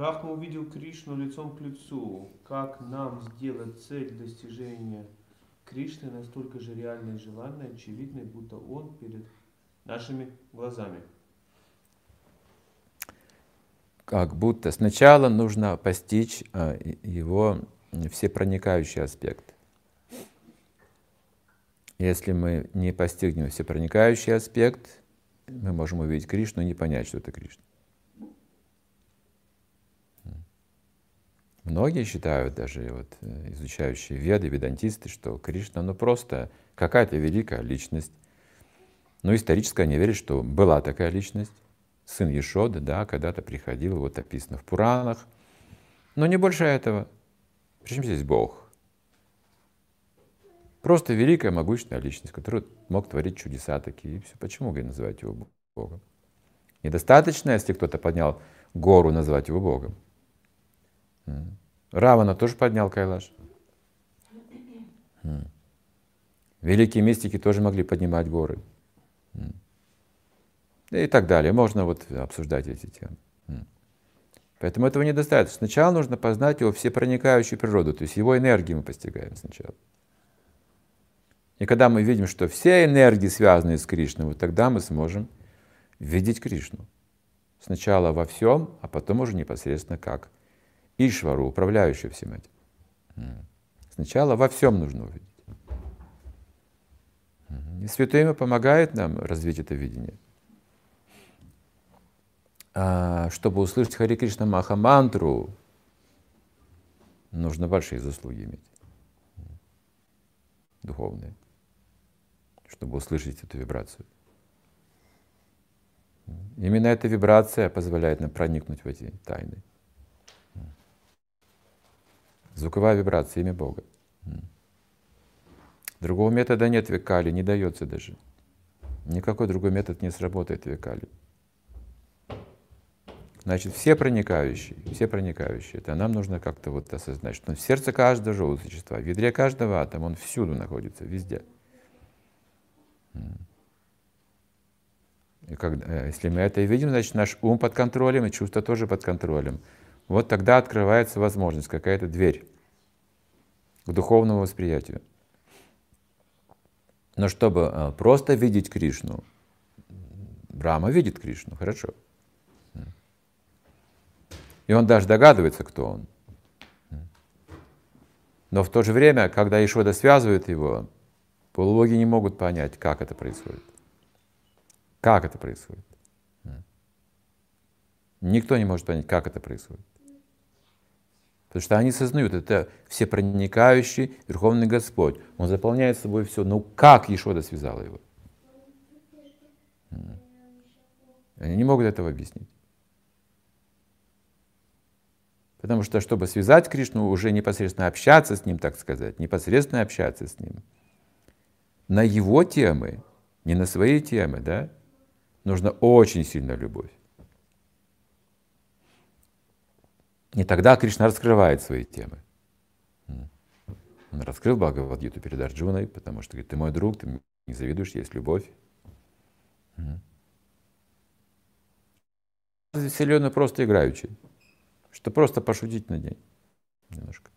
Брахма увидел Кришну лицом к лицу. Как нам сделать цель достижения Кришны настолько же реальной и желанной, очевидной, будто он перед нашими глазами? Как будто сначала нужно постичь а, его всепроникающий аспект. Если мы не постигнем всепроникающий аспект, мы можем увидеть Кришну и не понять, что это Кришна. Многие считают, даже вот, э, изучающие веды, ведантисты, что Кришна ну просто какая-то великая личность. Но исторически они верят, что была такая личность, сын Ешоды, да, когда-то приходил, вот описано в Пуранах. Но не больше этого. Причем здесь Бог? Просто великая, могущественная личность, которая мог творить чудеса такие. И все. Почему говорит, называть его Богом? Недостаточно, если кто-то поднял гору, назвать его Богом. Равана тоже поднял Кайлаш. Великие мистики тоже могли поднимать горы. И так далее. Можно вот обсуждать эти темы. Поэтому этого недостаточно. Сначала нужно познать его всепроникающую природу, то есть его энергии мы постигаем сначала. И когда мы видим, что все энергии связаны с Кришной, вот тогда мы сможем видеть Кришну. Сначала во всем, а потом уже непосредственно как Ишвару, управляющую всем этим. Сначала во всем нужно увидеть. И Святое Имя помогает нам развить это видение. А, чтобы услышать Хари Кришна Махамантру, нужно большие заслуги иметь, духовные, чтобы услышать эту вибрацию. Именно эта вибрация позволяет нам проникнуть в эти тайны. Звуковая вибрация, имя Бога. Другого метода нет векали, не дается даже. Никакой другой метод не сработает векали. Значит, все проникающие, все проникающие, это нам нужно как-то вот осознать, что в сердце каждого живого существа, в ядре каждого атома, он всюду находится, везде. И когда, э, если мы это видим, значит, наш ум под контролем и чувства тоже под контролем вот тогда открывается возможность, какая-то дверь к духовному восприятию. Но чтобы а, просто видеть Кришну, Брама видит Кришну, хорошо. И он даже догадывается, кто он. Но в то же время, когда Ишода связывает его, полулоги не могут понять, как это происходит. Как это происходит. Никто не может понять, как это происходит. Потому что они сознают, это всепроникающий Верховный Господь. Он заполняет собой все. Ну как Ешода связала его? Они не могут этого объяснить. Потому что, чтобы связать Кришну, уже непосредственно общаться с ним, так сказать, непосредственно общаться с ним, на его темы, не на свои темы, да, нужна очень сильная любовь. И тогда Кришна раскрывает свои темы. Он раскрыл Бхагавадгиту перед Арджуной, потому что говорит, ты мой друг, ты не завидуешь, есть любовь. Вселенную просто играючи, что просто пошутить на день немножко.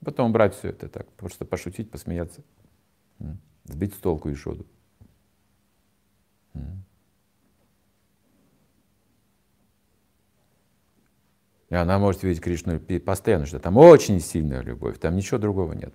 Потом брать все это так, просто пошутить, посмеяться, сбить с толку и шоду. Она может видеть Кришну постоянно, что там очень сильная любовь, там ничего другого нет.